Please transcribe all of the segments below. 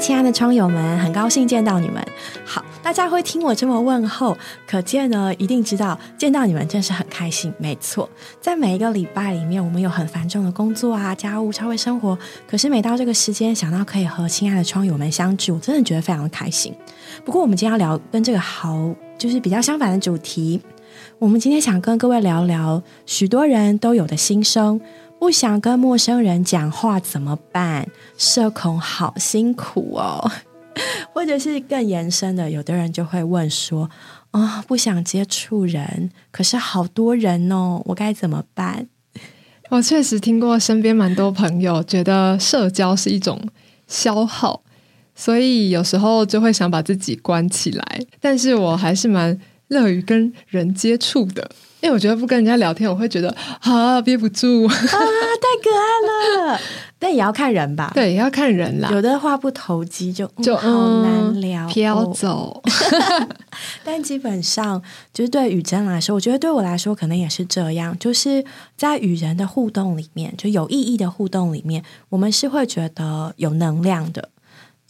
亲爱的窗友们，很高兴见到你们。好，大家会听我这么问候，可见呢，一定知道见到你们真是很开心。没错，在每一个礼拜里面，我们有很繁重的工作啊、家务、超会生活，可是每到这个时间，想到可以和亲爱的窗友们相聚，我真的觉得非常的开心。不过，我们今天要聊跟这个好就是比较相反的主题。我们今天想跟各位聊聊许多人都有的心声。不想跟陌生人讲话怎么办？社恐好辛苦哦，或者是更延伸的，有的人就会问说：“啊，不想接触人，可是好多人哦，我该怎么办？”我确实听过身边蛮多朋友觉得社交是一种消耗，所以有时候就会想把自己关起来。但是我还是蛮乐于跟人接触的。因为我觉得不跟人家聊天，我会觉得啊憋不住啊，太可爱了。但也要看人吧，对，也要看人啦。有的话不投机就就好难聊，飘走。但基本上，就是对雨珍来说，我觉得对我来说可能也是这样。就是在与人的互动里面，就有意义的互动里面，我们是会觉得有能量的。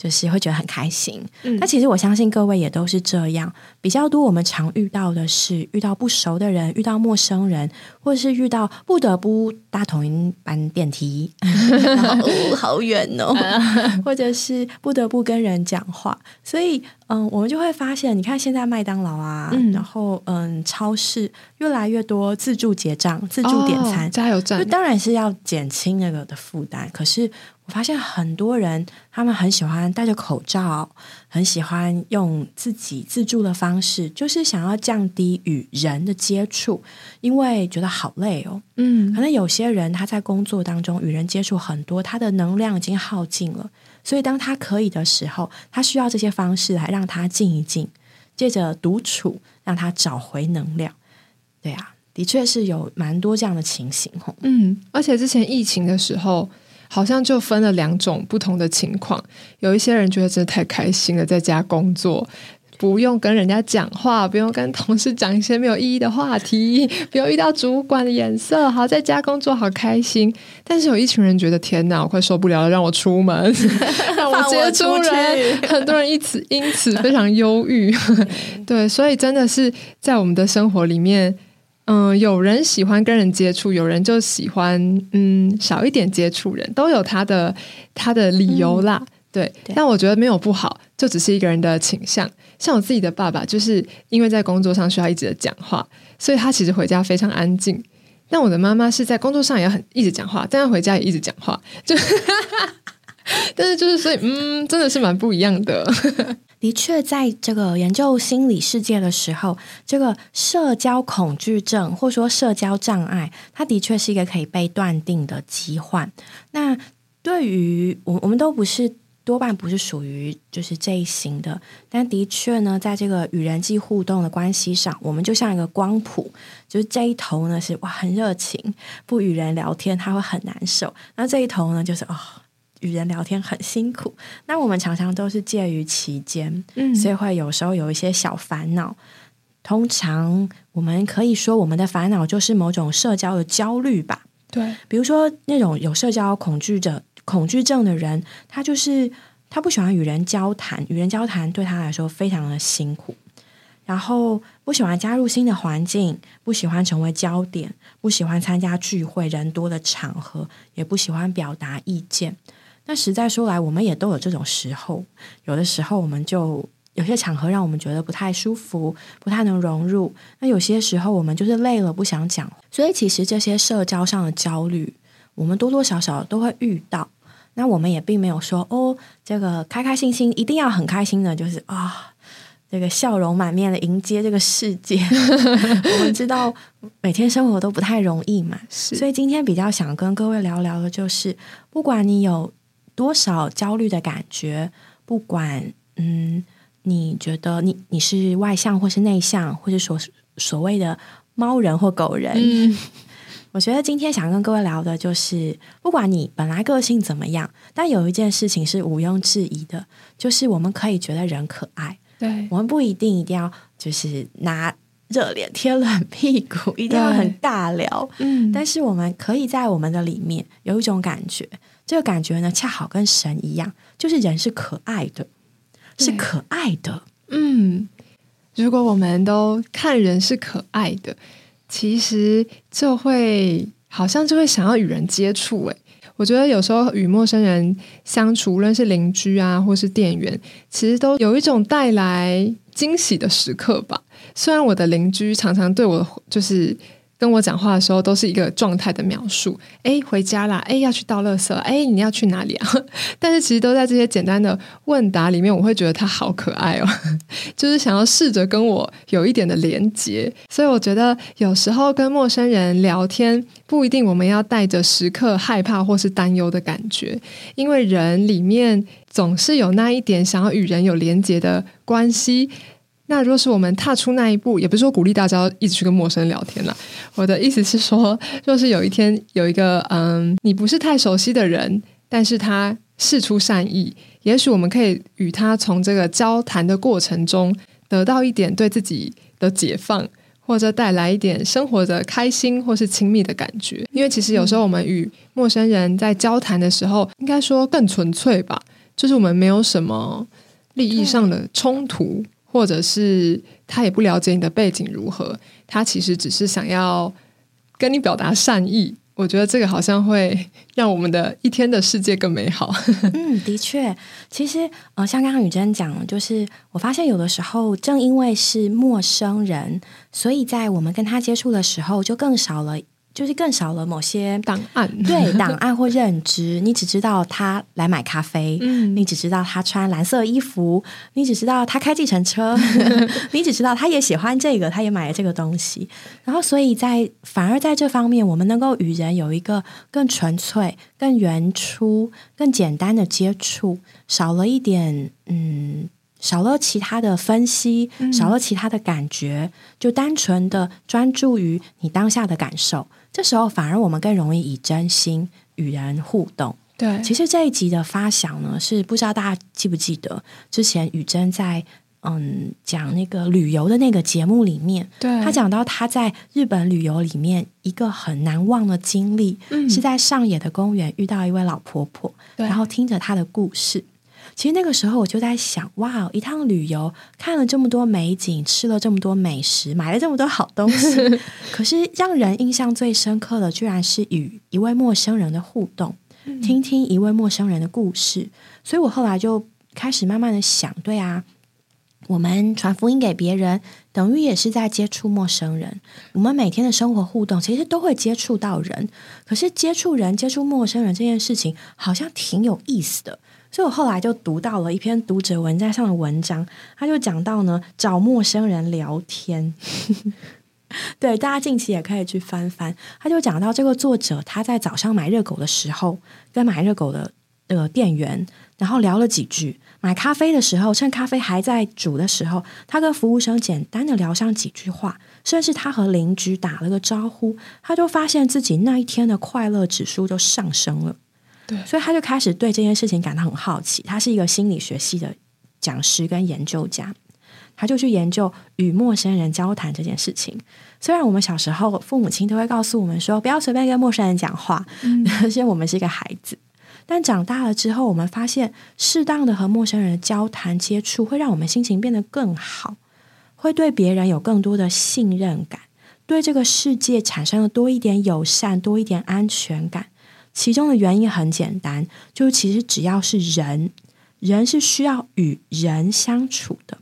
就是会觉得很开心，那其实我相信各位也都是这样。比较多我们常遇到的是遇到不熟的人，遇到陌生人，或是遇到不得不搭同一班电梯，哦，好远哦，或者是不得不跟人讲话。所以，嗯，我们就会发现，你看现在麦当劳啊，然后嗯，超市越来越多自助结账、自助点餐、加油站，当然是要减轻那个的负担。可是。发现很多人，他们很喜欢戴着口罩，很喜欢用自己自助的方式，就是想要降低与人的接触，因为觉得好累哦。嗯，可能有些人他在工作当中与人接触很多，他的能量已经耗尽了，所以当他可以的时候，他需要这些方式来让他静一静，借着独处让他找回能量。对啊，的确是有蛮多这样的情形哦。嗯，而且之前疫情的时候。好像就分了两种不同的情况，有一些人觉得真的太开心了，在家工作，不用跟人家讲话，不用跟同事讲一些没有意义的话题，不用遇到主管的眼色，好在家工作好开心。但是有一群人觉得天哪，我快受不了了，让我出门，让我接触人，很多人因此因此非常忧郁。对，所以真的是在我们的生活里面。嗯，有人喜欢跟人接触，有人就喜欢嗯少一点接触人，都有他的他的理由啦。对，但我觉得没有不好，就只是一个人的倾向。像我自己的爸爸，就是因为在工作上需要一直的讲话，所以他其实回家非常安静。但我的妈妈是在工作上也很一直讲话，但她回家也一直讲话，就 但是就是所以嗯，真的是蛮不一样的。的确，在这个研究心理世界的时候，这个社交恐惧症或者说社交障碍，它的确是一个可以被断定的疾患。那对于我，我们都不是多半不是属于就是这一型的，但的确呢，在这个与人际互动的关系上，我们就像一个光谱，就是这一头呢是哇很热情，不与人聊天他会很难受，那这一头呢就是哦。与人聊天很辛苦，那我们常常都是介于其间，嗯，所以会有时候有一些小烦恼。通常我们可以说，我们的烦恼就是某种社交的焦虑吧。对，比如说那种有社交恐惧者、恐惧症的人，他就是他不喜欢与人交谈，与人交谈对他来说非常的辛苦，然后不喜欢加入新的环境，不喜欢成为焦点，不喜欢参加聚会人多的场合，也不喜欢表达意见。那实在说来，我们也都有这种时候。有的时候，我们就有些场合让我们觉得不太舒服，不太能融入。那有些时候，我们就是累了，不想讲。所以，其实这些社交上的焦虑，我们多多少少都会遇到。那我们也并没有说哦，这个开开心心，一定要很开心的，就是啊，这个笑容满面的迎接这个世界。我们知道每天生活都不太容易嘛，所以今天比较想跟各位聊聊的，就是不管你有。多少焦虑的感觉？不管嗯，你觉得你你是外向或是内向，或者所所谓的猫人或狗人？嗯，我觉得今天想跟各位聊的就是，不管你本来个性怎么样，但有一件事情是毋庸置疑的，就是我们可以觉得人可爱。对，我们不一定一定要就是拿热脸贴冷屁股，一定要很大聊。嗯，但是我们可以在我们的里面有一种感觉。这个感觉呢，恰好跟神一样，就是人是可爱的，是可爱的。嗯，如果我们都看人是可爱的，其实就会好像就会想要与人接触。诶，我觉得有时候与陌生人相处，无论是邻居啊，或是店员，其实都有一种带来惊喜的时刻吧。虽然我的邻居常常对我就是。跟我讲话的时候都是一个状态的描述，哎，回家啦，哎，要去倒垃圾，哎，你要去哪里啊？但是其实都在这些简单的问答里面，我会觉得他好可爱哦，就是想要试着跟我有一点的连接。所以我觉得有时候跟陌生人聊天，不一定我们要带着时刻害怕或是担忧的感觉，因为人里面总是有那一点想要与人有连接的关系。那如果是我们踏出那一步，也不是说鼓励大家一直去跟陌生人聊天啦。我的意思是说，若是有一天有一个嗯，你不是太熟悉的人，但是他事出善意，也许我们可以与他从这个交谈的过程中得到一点对自己的解放，或者带来一点生活的开心或是亲密的感觉。因为其实有时候我们与陌生人在交谈的时候，应该说更纯粹吧，就是我们没有什么利益上的冲突。或者是他也不了解你的背景如何，他其实只是想要跟你表达善意。我觉得这个好像会让我们的一天的世界更美好。嗯，的确，其实呃，像刚刚雨珍讲，就是我发现有的时候，正因为是陌生人，所以在我们跟他接触的时候，就更少了。就是更少了某些档案，对档案或认知，你只知道他来买咖啡，嗯，你只知道他穿蓝色衣服，你只知道他开计程车，你只知道他也喜欢这个，他也买了这个东西。然后，所以在反而在这方面，我们能够与人有一个更纯粹、更原初、更简单的接触，少了一点，嗯。少了其他的分析，少了其他的感觉，就单纯的专注于你当下的感受。这时候反而我们更容易以真心与人互动。对，其实这一集的发想呢，是不知道大家记不记得，之前雨珍在嗯讲那个旅游的那个节目里面，对他讲到他在日本旅游里面一个很难忘的经历，是在上野的公园遇到一位老婆婆，然后听着她的故事。其实那个时候我就在想，哇，一趟旅游看了这么多美景，吃了这么多美食，买了这么多好东西，可是让人印象最深刻的，居然是与一位陌生人的互动，听听一位陌生人的故事。所以我后来就开始慢慢的想，对啊，我们传福音给别人，等于也是在接触陌生人。我们每天的生活互动，其实都会接触到人，可是接触人、接触陌生人这件事情，好像挺有意思的。所以我后来就读到了一篇读者文摘上的文章，他就讲到呢，找陌生人聊天。对，大家近期也可以去翻翻。他就讲到这个作者他在早上买热狗的时候，跟买热狗的呃店员，然后聊了几句。买咖啡的时候，趁咖啡还在煮的时候，他跟服务生简单的聊上几句话，甚至他和邻居打了个招呼，他就发现自己那一天的快乐指数就上升了。所以他就开始对这件事情感到很好奇。他是一个心理学系的讲师跟研究家，他就去研究与陌生人交谈这件事情。虽然我们小时候父母亲都会告诉我们说不要随便跟陌生人讲话，而且我们是一个孩子，但长大了之后，我们发现适当的和陌生人交谈接触，会让我们心情变得更好，会对别人有更多的信任感，对这个世界产生了多一点友善，多一点安全感。其中的原因很简单，就其实只要是人，人是需要与人相处的，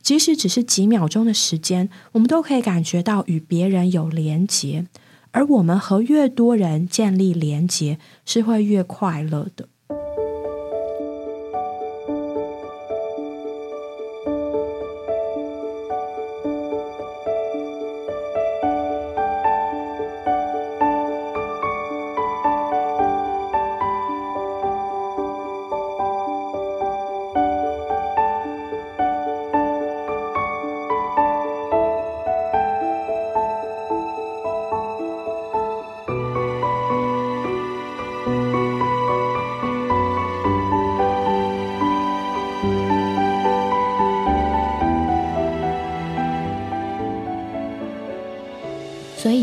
即使只是几秒钟的时间，我们都可以感觉到与别人有连结，而我们和越多人建立连结，是会越快乐的。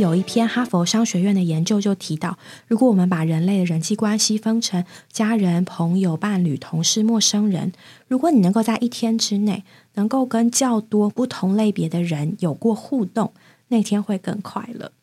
有一篇哈佛商学院的研究就提到，如果我们把人类的人际关系分成家人、朋友、伴侣、同事、陌生人，如果你能够在一天之内能够跟较多不同类别的人有过互动，那天会更快乐。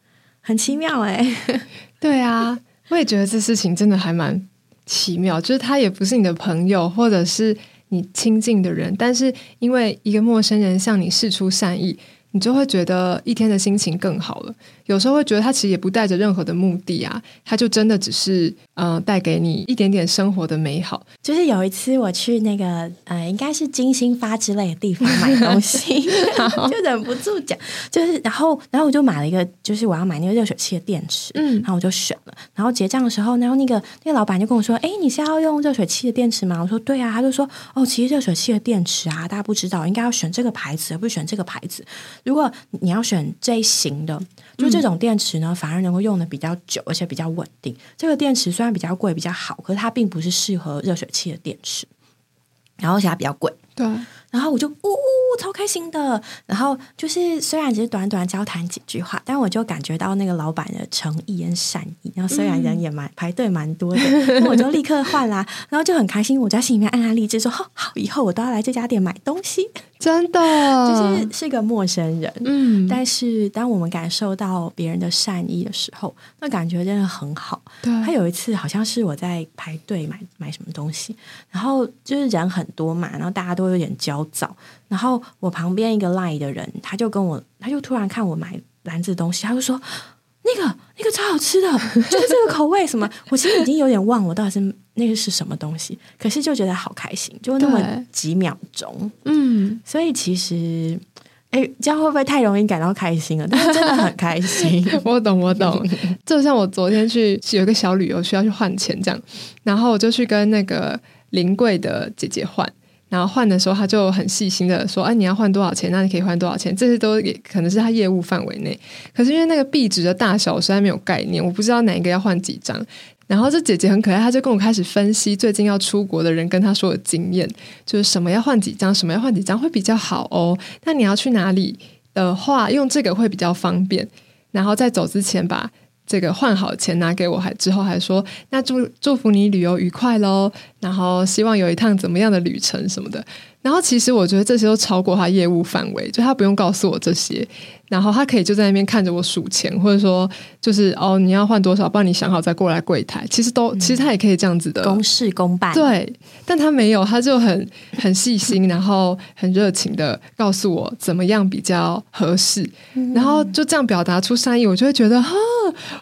很奇妙哎，对啊，我也觉得这事情真的还蛮奇妙，就是他也不是你的朋友，或者是你亲近的人，但是因为一个陌生人向你示出善意。你就会觉得一天的心情更好了。有时候会觉得他其实也不带着任何的目的啊，他就真的只是呃带给你一点点生活的美好。就是有一次我去那个呃，应该是金星发之类的地方买东西，就忍不住讲，就是然后然后我就买了一个，就是我要买那个热水器的电池，嗯，然后我就选了。然后结账的时候，然后那个那个老板就跟我说：“哎，你是要用热水器的电池吗？”我说：“对啊。”他就说：“哦，其实热水器的电池啊，大家不知道，应该要选这个牌子，而不是选这个牌子。”如果你要选这一型的，就这种电池呢，反而能够用的比较久，而且比较稳定。这个电池虽然比较贵，比较好，可是它并不是适合热水器的电池，然后而且它比较贵。对。然后我就呜呜超开心的，然后就是虽然只是短短交谈几句话，但我就感觉到那个老板的诚意跟善意。然后虽然人也蛮排队蛮多的，我就立刻换啦，然后就很开心。我在心里面暗暗励志说：好，好，以后我都要来这家店买东西。真的，就是是个陌生人，嗯，但是当我们感受到别人的善意的时候，那感觉真的很好。对，他有一次好像是我在排队买买什么东西，然后就是人很多嘛，然后大家都有点焦躁，然后我旁边一个赖的人，他就跟我，他就突然看我买篮子东西，他就说。那个那个超好吃的，就是这个口味什么，我其实已经有点忘我到底是那个是什么东西，可是就觉得好开心，就那么几秒钟，嗯，所以其实，哎，这样会不会太容易感到开心了？但是真的很开心，我懂我懂，就像我昨天去有一个小旅游需要去换钱这样，然后我就去跟那个临柜的姐姐换。然后换的时候，他就很细心的说：“哎，你要换多少钱？那你可以换多少钱？这些都也可能是他业务范围内。可是因为那个币值的大小，我实在没有概念，我不知道哪一个要换几张。然后这姐姐很可爱，她就跟我开始分析最近要出国的人跟她说的经验，就是什么要换几张，什么要换几张会比较好哦。那你要去哪里的话，用这个会比较方便。然后在走之前把。”这个换好钱拿给我，还之后还说，那祝祝福你旅游愉快喽，然后希望有一趟怎么样的旅程什么的。然后其实我觉得这些都超过他业务范围，就他不用告诉我这些，然后他可以就在那边看着我数钱，或者说就是哦你要换多少，帮你想好再过来柜台。其实都其实他也可以这样子的公事公办，对，但他没有，他就很很细心，然后很热情的告诉我怎么样比较合适，然后就这样表达出善意，我就会觉得哈，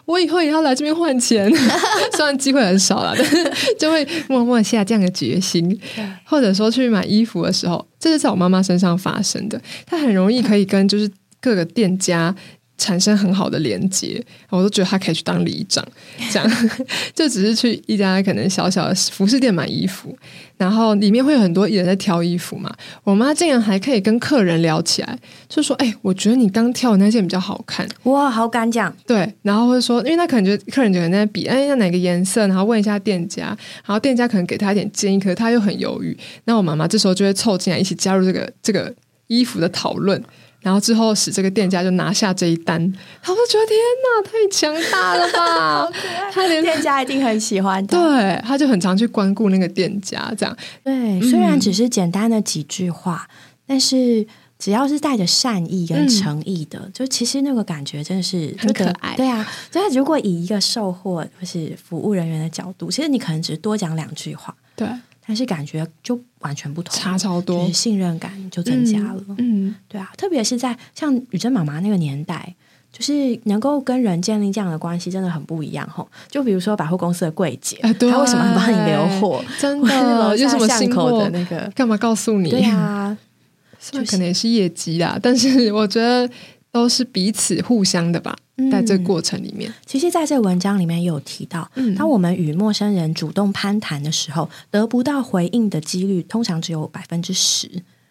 我以后也要来这边换钱，虽然机会很少了，但是就会默默下这样的决心，或者说去买衣服的。时候，这是在我妈妈身上发生的。她很容易可以跟就是各个店家产生很好的连接，我都觉得她可以去当里长。这样 就只是去一家可能小小的服饰店买衣服，然后里面会有很多艺人在挑衣服嘛。我妈竟然还可以跟客人聊起来，就说：“哎，我觉得你刚挑的那件比较好看。”哇，好敢讲！对，然后会说，因为他可能觉得客人可能在比，哎，要哪个颜色，然后问一下店家，然后店家可能给他一点建议，可是他又很犹豫。那我妈妈这时候就会凑进来一起加入这个这个衣服的讨论。然后之后使这个店家就拿下这一单，他们觉得天哪，太强大了吧！他连店家一定很喜欢他，对，他就很常去光顾那个店家，这样。对，虽然只是简单的几句话，但是只要是带着善意跟诚意的，就其实那个感觉真的是很可爱。对啊，就是如果以一个售货或是服务人员的角度，其实你可能只是多讲两句话，对。但是感觉就完全不同，差超多，信任感就增加了。嗯，对啊，特别是在像雨珍妈妈那个年代，就是能够跟人建立这样的关系，真的很不一样吼。就比如说百货公司的柜姐，她为什么帮你留 货？真的有什么新口的那个？干嘛告诉你？对啊，就可能也是业绩啦。但是我觉得都是彼此互相的吧。在这过程里面，其实在这文章里面也有提到，当我们与陌生人主动攀谈的时候，得不到回应的几率通常只有百分之十。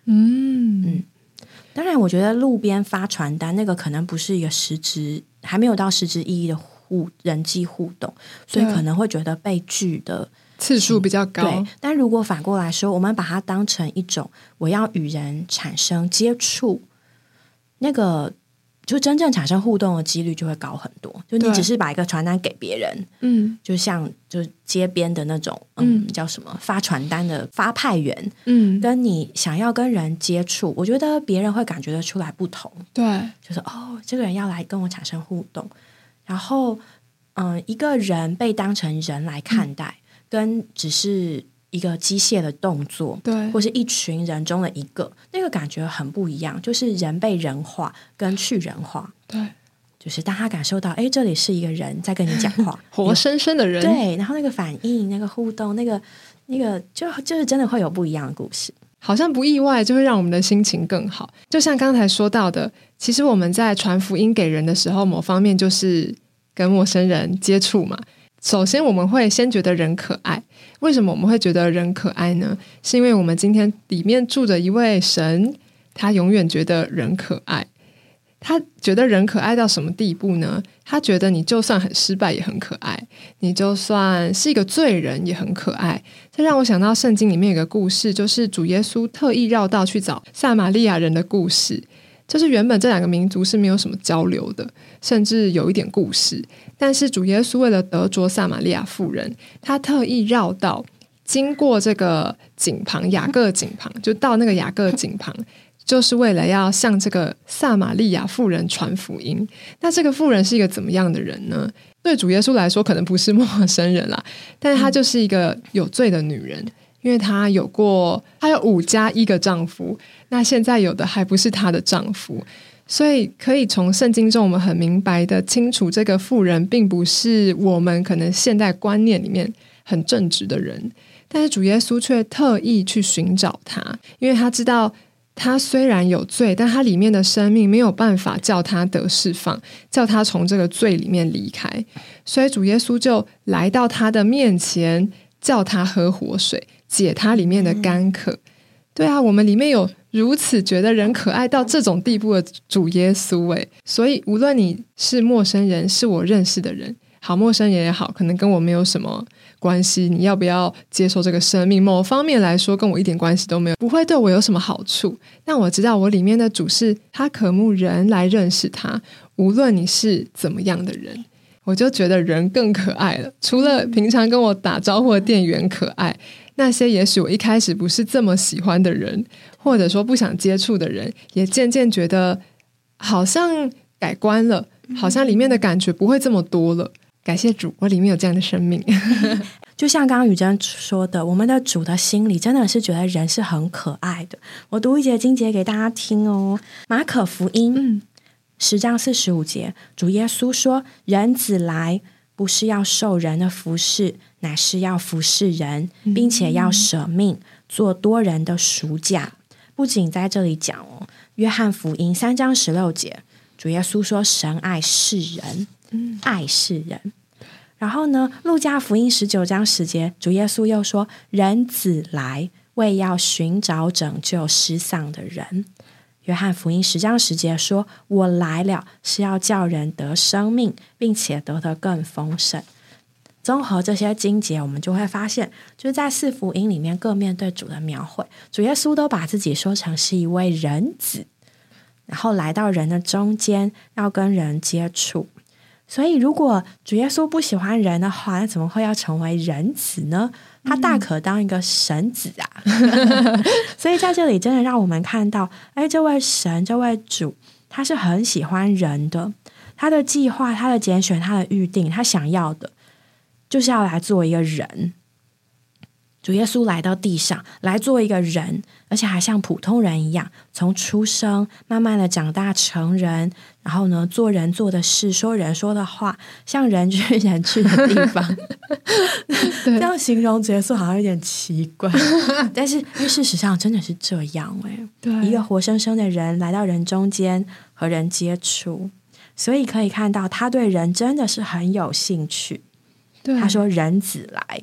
嗯嗯，当然，我觉得路边发传单那个可能不是一个实质，还没有到实质意义的互人际互动，所以可能会觉得被拒的次数比较高。但如果反过来说，我们把它当成一种我要与人产生接触，那个。就真正产生互动的几率就会高很多。就你只是把一个传单给别人，嗯。就像就是街边的那种，嗯，叫什么发传单的发派员，嗯，跟你想要跟人接触，我觉得别人会感觉得出来不同。对，就是哦，这个人要来跟我产生互动，然后嗯、一个人被当成人来看待，跟只是一个机械的动作，对或是一群人中的一个，那个感觉很不一样。就是人被人化跟去人化，对，就是当他感受到，哎，这里是一个人在跟你讲话，活生生的人，对，然后那个反应、那个互动、那个那个，就就是真的会有不一样的故事。好像不意外，就会让我们的心情更好。就像刚才说到的，其实我们在传福音给人的时候，某方面就是跟陌生人接触嘛。首先，我们会先觉得人可爱。为什么我们会觉得人可爱呢？是因为我们今天里面住着一位神，他永远觉得人可爱。他觉得人可爱到什么地步呢？他觉得你就算很失败也很可爱，你就算是一个罪人也很可爱。这让我想到圣经里面有个故事，就是主耶稣特意绕道去找撒玛利亚人的故事。就是原本这两个民族是没有什么交流的，甚至有一点故事。但是主耶稣为了得着撒玛利亚妇人，他特意绕道，经过这个井旁雅各井旁，就到那个雅各井旁，就是为了要向这个撒玛利亚妇人传福音。那这个妇人是一个怎么样的人呢？对主耶稣来说，可能不是陌生人啦，但是她就是一个有罪的女人。因为她有过，她有五加一个丈夫，那现在有的还不是她的丈夫，所以可以从圣经中我们很明白的清楚，这个妇人并不是我们可能现代观念里面很正直的人，但是主耶稣却特意去寻找她，因为他知道他虽然有罪，但他里面的生命没有办法叫他得释放，叫他从这个罪里面离开，所以主耶稣就来到他的面前，叫他喝活水。解他里面的干渴，对啊，我们里面有如此觉得人可爱到这种地步的主耶稣诶，所以无论你是陌生人，是我认识的人，好陌生人也好，可能跟我没有什么关系，你要不要接受这个生命？某方面来说，跟我一点关系都没有，不会对我有什么好处。但我知道我里面的主是他渴慕人来认识他，无论你是怎么样的人。我就觉得人更可爱了，除了平常跟我打招呼的店员可爱，那些也许我一开始不是这么喜欢的人，或者说不想接触的人，也渐渐觉得好像改观了，好像里面的感觉不会这么多了。感谢主，我里面有这样的生命。就像刚刚雨珍说的，我们的主的心里真的是觉得人是很可爱的。我读一节经节给大家听哦，《马可福音》十章四十五节，主耶稣说：“人子来，不是要受人的服侍，乃是要服侍人，并且要舍命，做多人的赎价。”不仅在这里讲哦，《约翰福音》三章十六节，主耶稣说：“神爱世人，爱世人。”然后呢，《路加福音》十九章十节，主耶稣又说：“人子来，为要寻找拯救失丧的人。”约翰福音十章十节说：“我来了，是要叫人得生命，并且得的更丰盛。”综合这些经节，我们就会发现，就是在四福音里面各面对主的描绘，主耶稣都把自己说成是一位人子，然后来到人的中间，要跟人接触。所以，如果主耶稣不喜欢人的话，那怎么会要成为人子呢？他大可当一个神子啊！所以在这里，真的让我们看到，哎，这位神，这位主，他是很喜欢人的。他的计划，他的拣选，他的预定，他想要的，就是要来做一个人。主耶稣来到地上，来做一个人，而且还像普通人一样，从出生慢慢的长大成人，然后呢，做人做的事，说人说的话，像人去人去的地方。这样形容主耶稣好像有点奇怪，但是因为事实上真的是这样哎、对。一个活生生的人来到人中间和人接触，所以可以看到他对人真的是很有兴趣。对。他说：“人子来，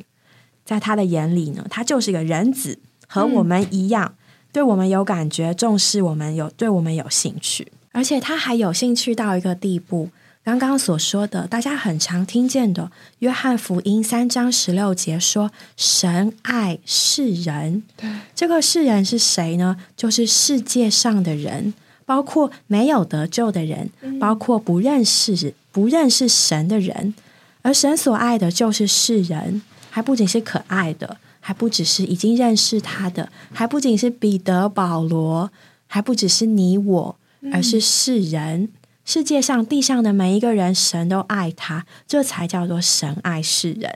在他的眼里呢，他就是一个人子，和我们一样，对我们有感觉，重视我们有，对我们有兴趣，而且他还有兴趣到一个地步。刚刚所说的，大家很常听见的，《约翰福音》三章十六节说：‘神爱世人。’对这个世人是谁呢？就是世界上的人，包括没有得救的人，包括不认识不认识神的人。而神所爱的就是世人，还不仅是可爱的，还不只是已经认识他的，还不仅是彼得、保罗，还不只是你我，而是世人。世界上地上的每一个人，神都爱他，这才叫做神爱世人。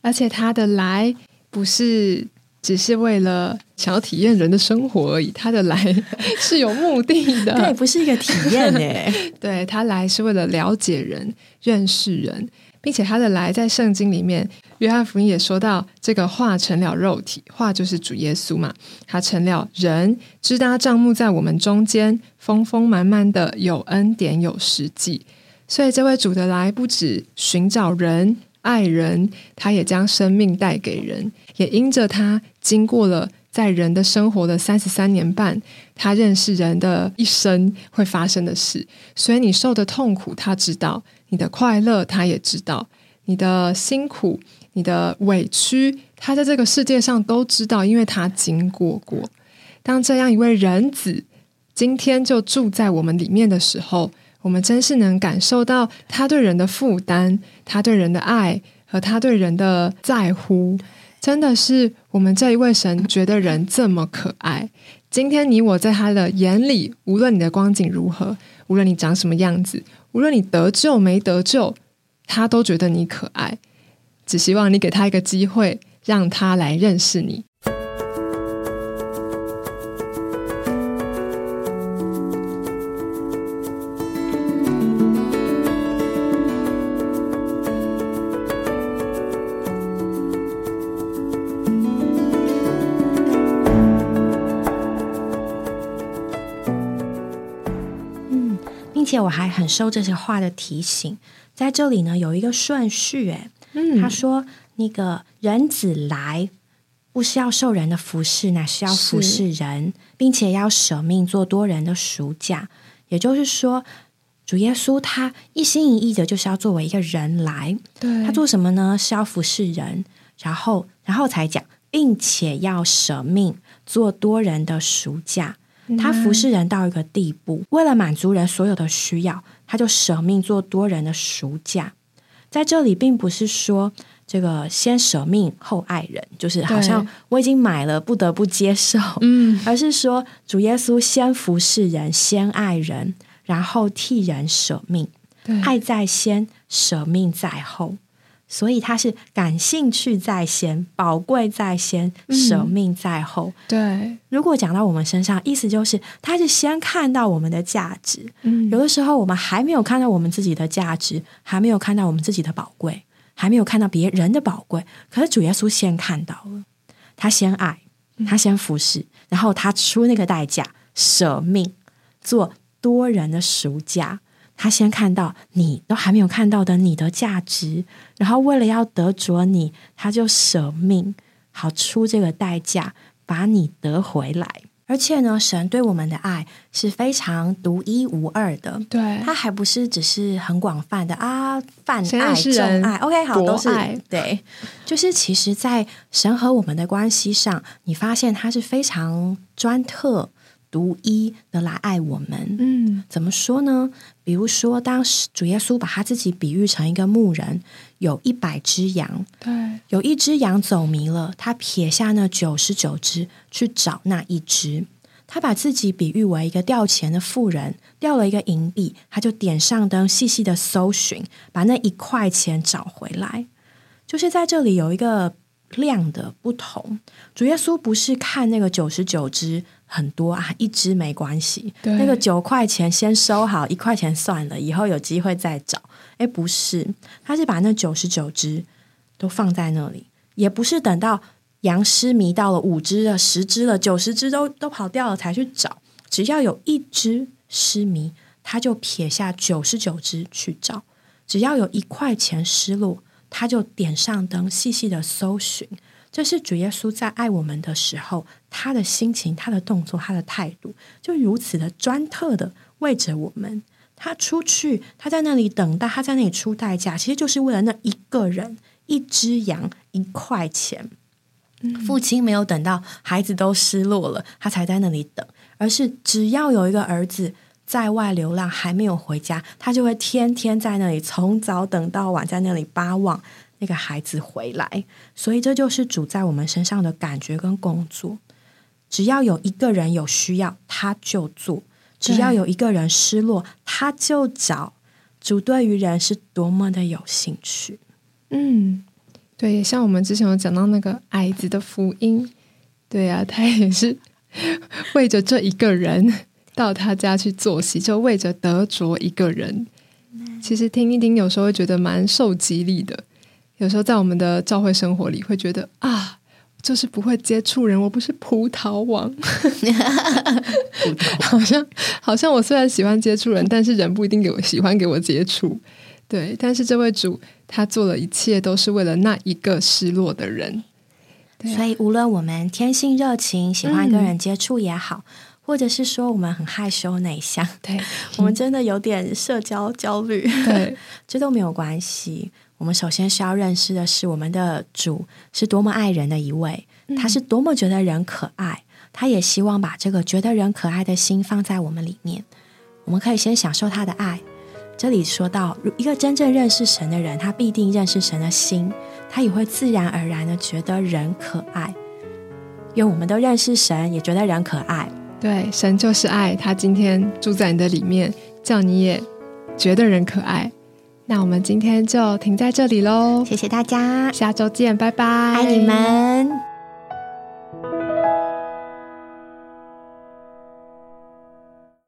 而且他的来不是只是为了想要体验人的生活而已，他的来 是有目的的，对，不是一个体验诶，对他来是为了了解人、认识人。并且他的来在圣经里面，约翰福音也说到，这个化成了肉体，化就是主耶稣嘛，他成了人，支搭帐幕在我们中间，丰丰满满的有恩典有实际。所以这位主的来不止寻找人、爱人，他也将生命带给人，也因着他经过了在人的生活的三十三年半，他认识人的一生会发生的事，所以你受的痛苦，他知道。你的快乐，他也知道；你的辛苦、你的委屈，他在这个世界上都知道，因为他经过过。当这样一位人子今天就住在我们里面的时候，我们真是能感受到他对人的负担，他对人的爱和他对人的在乎。真的是我们这一位神觉得人这么可爱。今天你我在他的眼里，无论你的光景如何，无论你长什么样子。无论你得救没得救，他都觉得你可爱，只希望你给他一个机会，让他来认识你。且我还很受这些话的提醒，在这里呢有一个顺序，哎，他说那个人子来不是要受人的服侍，乃是要服侍人，并且要舍命做多人的赎价。也就是说，主耶稣他一心一意的就是要作为一个人来，对他做什么呢？是要服侍人，然后然后才讲，并且要舍命做多人的赎价。他服侍人到一个地步，为了满足人所有的需要，他就舍命做多人的赎价。在这里，并不是说这个先舍命后爱人，就是好像我已经买了，不得不接受。嗯，而是说主耶稣先服侍人，先爱人，然后替人舍命，爱在先，舍命在后。所以他是感兴趣在先，宝贵在先，舍命在后。对，如果讲到我们身上，意思就是他是先看到我们的价值。嗯，有的时候我们还没有看到我们自己的价值，还没有看到我们自己的宝贵，还没有看到别人的宝贵。可是主耶稣先看到了，他先爱，他先服侍，然后他出那个代价，舍命做多人的赎价。他先看到你都还没有看到的你的价值，然后为了要得着你，他就舍命，好出这个代价把你得回来。而且呢，神对我们的爱是非常独一无二的，对，他还不是只是很广泛的啊，泛爱、真爱。OK，好，都是对，就是其实，在神和我们的关系上，你发现他是非常专特。独一的来爱我们，嗯，怎么说呢？比如说，当时主耶稣把他自己比喻成一个牧人，有一百只羊，对，有一只羊走迷了，他撇下那九十九只去找那一只。他把自己比喻为一个掉钱的富人，掉了一个银币，他就点上灯，细细的搜寻，把那一块钱找回来。就是在这里有一个量的不同。主耶稣不是看那个九十九只。很多啊，一只没关系，那个九块钱先收好，一块钱算了，以后有机会再找。哎，不是，他是把那九十九只都放在那里，也不是等到羊失迷到了五只了、十只了、九十只都都跑掉了才去找，只要有一只失迷，他就撇下九十九只去找；只要有一块钱失落，他就点上灯，细细的搜寻。这是主耶稣在爱我们的时候，他的心情、他的动作、他的态度，就如此的专特的为着我们。他出去，他在那里等待，他在那里出代价，其实就是为了那一个人、一只羊、一块钱。父亲没有等到孩子都失落了，他才在那里等，而是只要有一个儿子在外流浪还没有回家，他就会天天在那里从早等到晚，在那里巴望那个孩子回来。所以这就是主在我们身上的感觉跟工作。只要有一个人有需要，他就做；只要有一个人失落，他就找。主对于人是多么的有兴趣。嗯，对，像我们之前有讲到那个矮子的福音，对啊，他也是 为着这一个人到他家去做戏，就为着得着一个人。其实听一听，有时候会觉得蛮受激励的。有时候在我们的教会生活里，会觉得啊。就是不会接触人，我不是葡萄王，好像好像我虽然喜欢接触人，但是人不一定给我喜欢给我接触。对，但是这位主他做了一切都是为了那一个失落的人。所以无论我们天性热情，喜欢跟人接触也好，或者是说我们很害羞内向，对我们真的有点社交焦虑，对，这都没有关系。我们首先需要认识的是，我们的主是多么爱人的一位，他是多么觉得人可爱，他也希望把这个觉得人可爱的心放在我们里面。我们可以先享受他的爱。这里说到，一个真正认识神的人，他必定认识神的心，他也会自然而然的觉得人可爱。因为我们都认识神，也觉得人可爱。对，神就是爱，他今天住在你的里面，叫你也觉得人可爱。那我们今天就停在这里喽，谢谢大家，下周见，拜拜，爱你们。